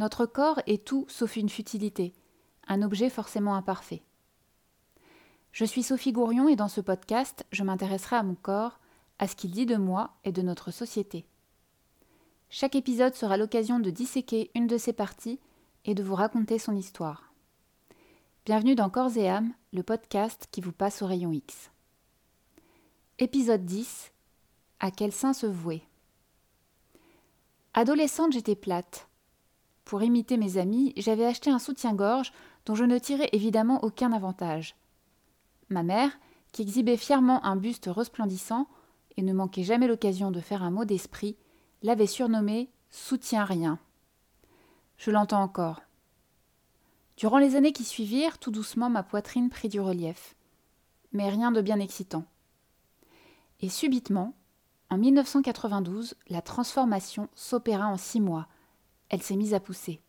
notre corps est tout sauf une futilité, un objet forcément imparfait. Je suis Sophie Gourion et dans ce podcast, je m'intéresserai à mon corps, à ce qu'il dit de moi et de notre société. Chaque épisode sera l'occasion de disséquer une de ses parties et de vous raconter son histoire. Bienvenue dans Corps et âme, le podcast qui vous passe au rayon X. Épisode 10 À quel sein se vouer? Adolescente, j'étais plate. Pour imiter mes amis, j'avais acheté un soutien-gorge dont je ne tirais évidemment aucun avantage. Ma mère, qui exhibait fièrement un buste resplendissant et ne manquait jamais l'occasion de faire un mot d'esprit, l'avait surnommé Soutien rien. Je l'entends encore. Durant les années qui suivirent, tout doucement ma poitrine prit du relief. Mais rien de bien excitant. Et subitement, en 1992, la transformation s'opéra en six mois, elle s'est mise à pousser.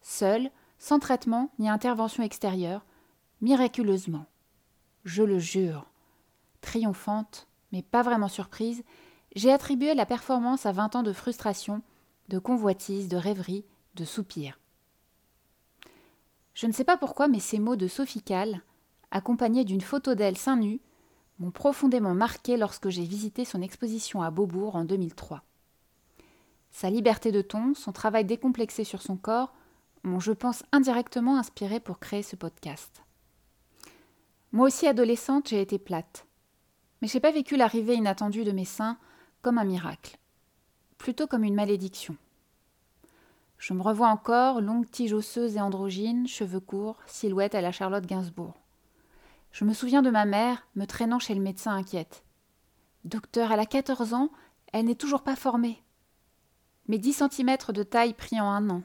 Seule, sans traitement ni intervention extérieure, miraculeusement. Je le jure. Triomphante, mais pas vraiment surprise, j'ai attribué la performance à vingt ans de frustration, de convoitise, de rêverie, de soupirs. Je ne sais pas pourquoi, mais ces mots de Sophie Calle, accompagnés d'une photo d'elle seins nus, m'ont profondément marqué lorsque j'ai visité son exposition à Beaubourg en 2003. Sa liberté de ton, son travail décomplexé sur son corps m'ont, je pense, indirectement inspiré pour créer ce podcast. Moi aussi, adolescente, j'ai été plate. Mais j'ai pas vécu l'arrivée inattendue de mes seins comme un miracle, plutôt comme une malédiction. Je me revois encore, longue tige osseuse et androgyne, cheveux courts, silhouette à la Charlotte Gainsbourg. Je me souviens de ma mère me traînant chez le médecin inquiète. Docteur, elle a 14 ans, elle n'est toujours pas formée. Mes dix centimètres de taille pris en un an.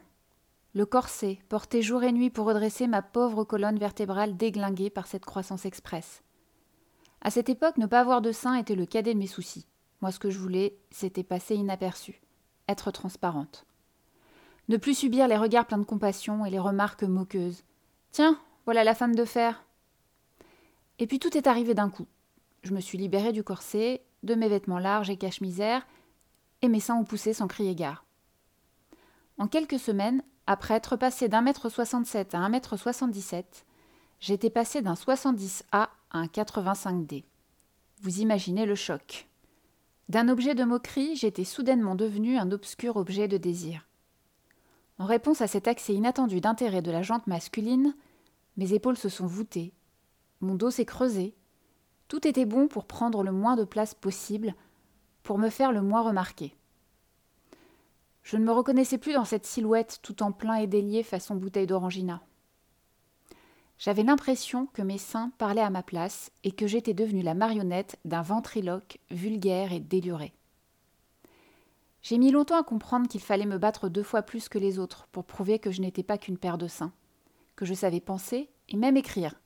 Le corset, porté jour et nuit pour redresser ma pauvre colonne vertébrale déglinguée par cette croissance express. À cette époque, ne pas avoir de sein était le cadet de mes soucis. Moi, ce que je voulais, c'était passer inaperçu, être transparente. Ne plus subir les regards pleins de compassion et les remarques moqueuses. Tiens, voilà la femme de fer. Et puis tout est arrivé d'un coup. Je me suis libérée du corset, de mes vêtements larges et cache-misère, et mes seins ont poussé sans crier gare. En quelques semaines, après être passé d'un mètre soixante-sept à un mètre soixante-dix-sept, j'étais passé d'un 70A à un 85D. Vous imaginez le choc. D'un objet de moquerie, j'étais soudainement devenu un obscur objet de désir. En réponse à cet accès inattendu d'intérêt de la jante masculine, mes épaules se sont voûtées, mon dos s'est creusé. Tout était bon pour prendre le moins de place possible, pour me faire le moins remarquer. Je ne me reconnaissais plus dans cette silhouette tout en plein et délié façon bouteille d'orangina. J'avais l'impression que mes seins parlaient à ma place et que j'étais devenue la marionnette d'un ventriloque vulgaire et déluré. J'ai mis longtemps à comprendre qu'il fallait me battre deux fois plus que les autres pour prouver que je n'étais pas qu'une paire de seins, que je savais penser et même écrire.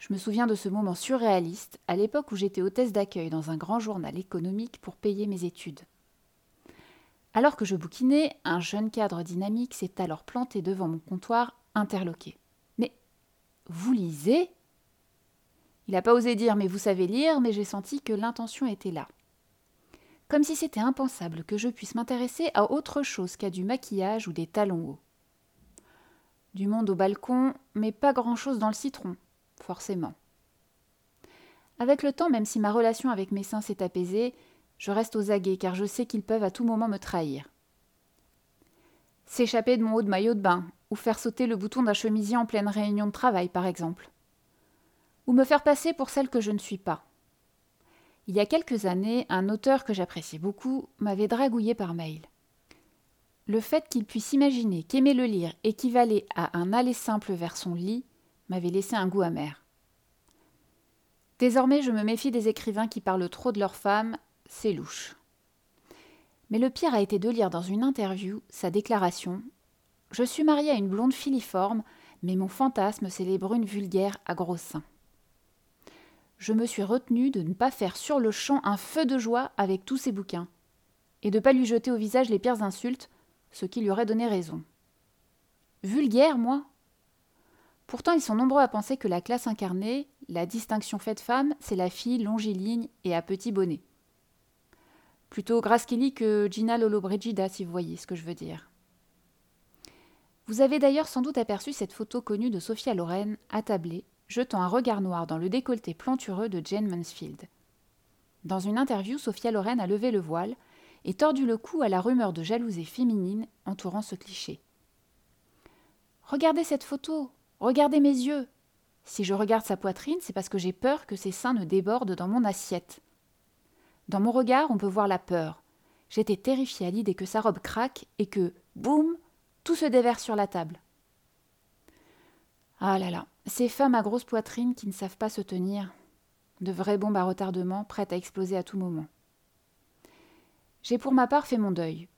Je me souviens de ce moment surréaliste à l'époque où j'étais hôtesse d'accueil dans un grand journal économique pour payer mes études. Alors que je bouquinais, un jeune cadre dynamique s'est alors planté devant mon comptoir, interloqué. Mais vous lisez? Il n'a pas osé dire mais vous savez lire, mais j'ai senti que l'intention était là. Comme si c'était impensable que je puisse m'intéresser à autre chose qu'à du maquillage ou des talons hauts. Du monde au balcon, mais pas grand-chose dans le citron, forcément. Avec le temps, même si ma relation avec mes seins s'est apaisée, je reste aux aguets car je sais qu'ils peuvent à tout moment me trahir. S'échapper de mon haut de maillot de bain, ou faire sauter le bouton d'un chemisier en pleine réunion de travail, par exemple. Ou me faire passer pour celle que je ne suis pas. Il y a quelques années, un auteur que j'appréciais beaucoup m'avait dragouillé par mail. Le fait qu'il puisse imaginer qu'aimer le lire équivalait à un aller simple vers son lit m'avait laissé un goût amer. Désormais, je me méfie des écrivains qui parlent trop de leurs femmes c'est louche. Mais le pire a été de lire dans une interview sa déclaration Je suis mariée à une blonde filiforme, mais mon fantasme, c'est les brunes vulgaires à gros seins. Je me suis retenue de ne pas faire sur le champ un feu de joie avec tous ces bouquins, et de ne pas lui jeter au visage les pires insultes, ce qui lui aurait donné raison. Vulgaire, moi? Pourtant, ils sont nombreux à penser que la classe incarnée, la distinction faite femme, c'est la fille longiligne et à petit bonnet. Plutôt Grace que Gina Lollobrigida, si vous voyez ce que je veux dire. Vous avez d'ailleurs sans doute aperçu cette photo connue de Sophia Loren, attablée, jetant un regard noir dans le décolleté plantureux de Jane Mansfield. Dans une interview, Sophia Loren a levé le voile et tordu le cou à la rumeur de jalousie féminine entourant ce cliché. Regardez cette photo, regardez mes yeux. Si je regarde sa poitrine, c'est parce que j'ai peur que ses seins ne débordent dans mon assiette. Dans mon regard, on peut voir la peur. J'étais terrifiée à l'idée que sa robe craque et que, boum, tout se déverse sur la table. Ah là là, ces femmes à grosse poitrine qui ne savent pas se tenir. De vraies bombes à retardement prêtes à exploser à tout moment. J'ai pour ma part fait mon deuil.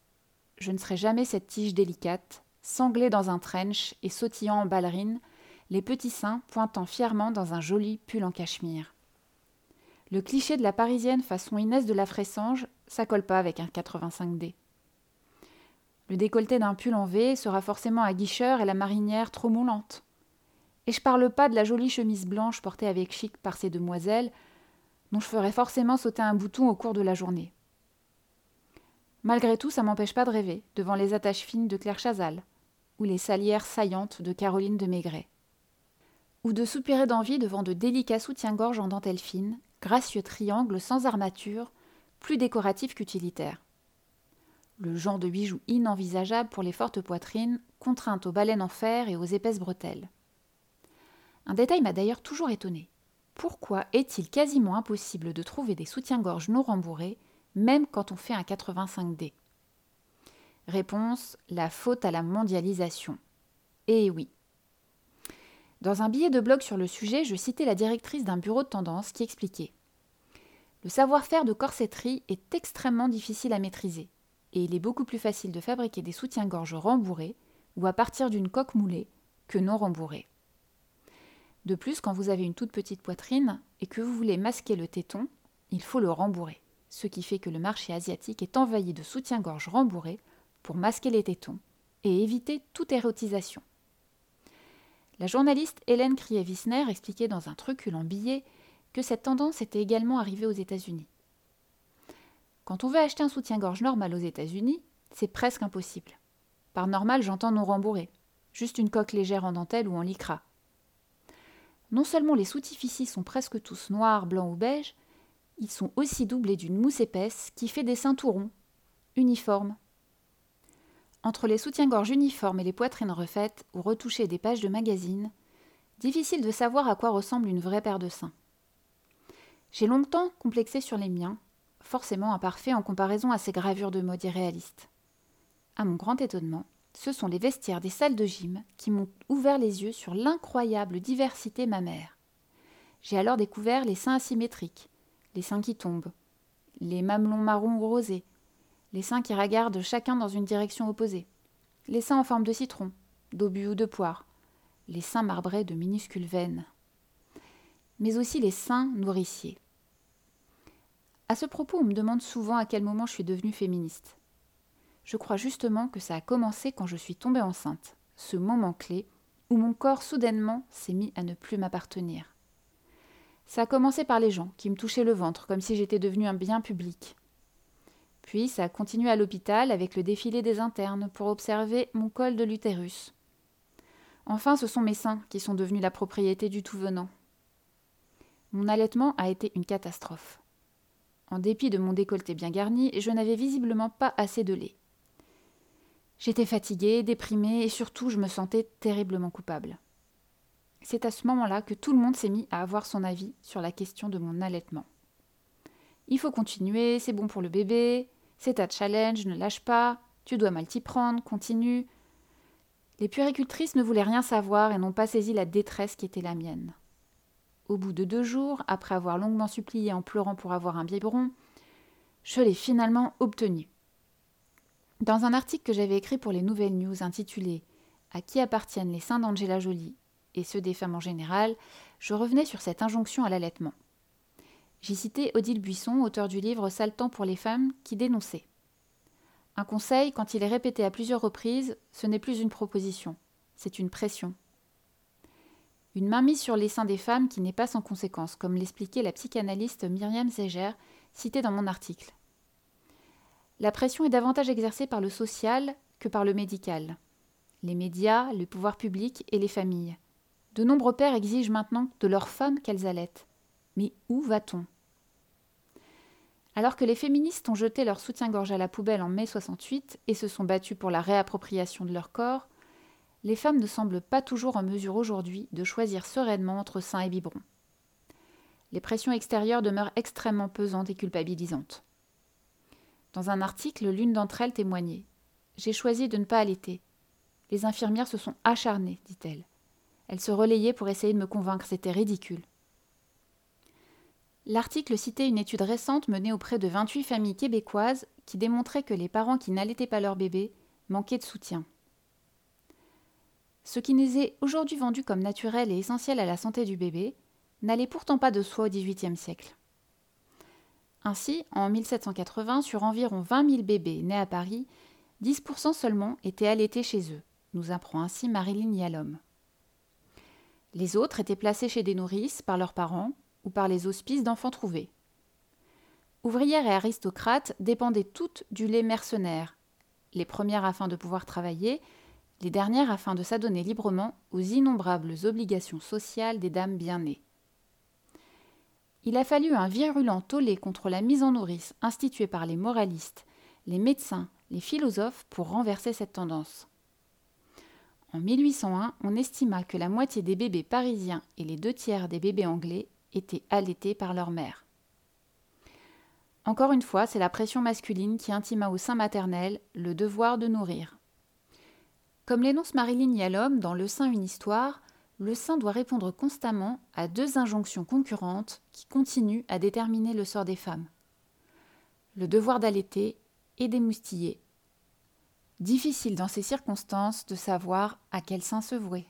Je ne serai jamais cette tige délicate, sanglée dans un trench et sautillant en ballerine, les petits seins pointant fièrement dans un joli pull en cachemire. Le cliché de la parisienne façon Inès de la Fressange, ça colle pas avec un 85D. Le décolleté d'un pull en V sera forcément à guicheur et la marinière trop moulante. Et je parle pas de la jolie chemise blanche portée avec chic par ces demoiselles, dont je ferai forcément sauter un bouton au cours de la journée. Malgré tout, ça m'empêche pas de rêver devant les attaches fines de Claire Chazal, ou les salières saillantes de Caroline de Maigret, ou de soupirer d'envie devant de délicats soutiens-gorge en dentelle fine, gracieux triangle sans armature, plus décoratif qu'utilitaire. Le genre de bijoux inenvisageable pour les fortes poitrines, contraintes aux baleines en fer et aux épaisses bretelles. Un détail m'a d'ailleurs toujours étonné. Pourquoi est-il quasiment impossible de trouver des soutiens-gorge non rembourrés, même quand on fait un 85D Réponse la faute à la mondialisation. Eh oui, dans un billet de blog sur le sujet, je citais la directrice d'un bureau de tendance qui expliquait Le savoir-faire de corsetterie est extrêmement difficile à maîtriser, et il est beaucoup plus facile de fabriquer des soutiens-gorge rembourrés ou à partir d'une coque moulée que non rembourrés. De plus, quand vous avez une toute petite poitrine et que vous voulez masquer le téton, il faut le rembourrer, ce qui fait que le marché asiatique est envahi de soutiens-gorge rembourrés pour masquer les tétons et éviter toute érotisation. La journaliste Hélène Krier-Wissner expliquait dans un truculent billet que cette tendance était également arrivée aux États-Unis. Quand on veut acheter un soutien-gorge normal aux États-Unis, c'est presque impossible. Par normal, j'entends non rembourré, juste une coque légère en dentelle ou en lycra. Non seulement les soutifs sont presque tous noirs, blancs ou beige, ils sont aussi doublés d'une mousse épaisse qui fait des seins tout ronds, uniformes, entre les soutiens-gorge uniformes et les poitrines refaites ou retouchées des pages de magazines, difficile de savoir à quoi ressemble une vraie paire de seins. J'ai longtemps complexé sur les miens, forcément imparfaits en comparaison à ces gravures de mode irréalistes. À mon grand étonnement, ce sont les vestiaires des salles de gym qui m'ont ouvert les yeux sur l'incroyable diversité mammaire. J'ai alors découvert les seins asymétriques, les seins qui tombent, les mamelons marron ou rosés, les seins qui regardent chacun dans une direction opposée, les seins en forme de citron, d'obus ou de poire, les seins marbrés de minuscules veines, mais aussi les seins nourriciers. À ce propos, on me demande souvent à quel moment je suis devenue féministe. Je crois justement que ça a commencé quand je suis tombée enceinte, ce moment clé où mon corps soudainement s'est mis à ne plus m'appartenir. Ça a commencé par les gens qui me touchaient le ventre comme si j'étais devenue un bien public, puis ça continue à l'hôpital avec le défilé des internes pour observer mon col de l'utérus. Enfin, ce sont mes seins qui sont devenus la propriété du tout venant. Mon allaitement a été une catastrophe. En dépit de mon décolleté bien garni, je n'avais visiblement pas assez de lait. J'étais fatiguée, déprimée et surtout je me sentais terriblement coupable. C'est à ce moment-là que tout le monde s'est mis à avoir son avis sur la question de mon allaitement. Il faut continuer, c'est bon pour le bébé, c'est ta challenge, ne lâche pas, tu dois mal t'y prendre, continue. Les puéricultrices ne voulaient rien savoir et n'ont pas saisi la détresse qui était la mienne. Au bout de deux jours, après avoir longuement supplié en pleurant pour avoir un biberon, je l'ai finalement obtenu. Dans un article que j'avais écrit pour les Nouvelles News intitulé À qui appartiennent les seins d'Angela Jolie et ceux des femmes en général, je revenais sur cette injonction à l'allaitement. J'y citais Odile Buisson, auteur du livre Sale pour les femmes, qui dénonçait. Un conseil, quand il est répété à plusieurs reprises, ce n'est plus une proposition, c'est une pression. Une mainmise sur les seins des femmes qui n'est pas sans conséquence, comme l'expliquait la psychanalyste Myriam Seger, citée dans mon article. La pression est davantage exercée par le social que par le médical. Les médias, le pouvoir public et les familles. De nombreux pères exigent maintenant de leurs femmes qu'elles allaitent. Mais où va-t-on? Alors que les féministes ont jeté leur soutien-gorge à la poubelle en mai 68 et se sont battues pour la réappropriation de leur corps, les femmes ne semblent pas toujours en mesure aujourd'hui de choisir sereinement entre sein et biberon. Les pressions extérieures demeurent extrêmement pesantes et culpabilisantes. Dans un article, l'une d'entre elles témoignait J'ai choisi de ne pas allaiter. Les infirmières se sont acharnées, dit-elle. Elles se relayaient pour essayer de me convaincre, c'était ridicule. L'article citait une étude récente menée auprès de 28 familles québécoises qui démontrait que les parents qui n'allaitaient pas leur bébé manquaient de soutien. Ce qui nous est aujourd'hui vendu comme naturel et essentiel à la santé du bébé n'allait pourtant pas de soi au XVIIIe siècle. Ainsi, en 1780, sur environ 20 000 bébés nés à Paris, 10% seulement étaient allaités chez eux, nous apprend ainsi Marilyn Yalom. Les autres étaient placés chez des nourrices par leurs parents ou par les hospices d'enfants trouvés. Ouvrières et aristocrates dépendaient toutes du lait mercenaire, les premières afin de pouvoir travailler, les dernières afin de s'adonner librement aux innombrables obligations sociales des dames bien nées. Il a fallu un virulent tollé contre la mise en nourrice instituée par les moralistes, les médecins, les philosophes pour renverser cette tendance. En 1801, on estima que la moitié des bébés parisiens et les deux tiers des bébés anglais étaient allaités par leur mère. Encore une fois, c'est la pression masculine qui intima au sein maternel le devoir de nourrir. Comme l'énonce Marilyn Yalom dans Le sein une histoire, le sein doit répondre constamment à deux injonctions concurrentes qui continuent à déterminer le sort des femmes. Le devoir d'allaiter et d'émoustiller. Difficile dans ces circonstances de savoir à quel sein se vouer.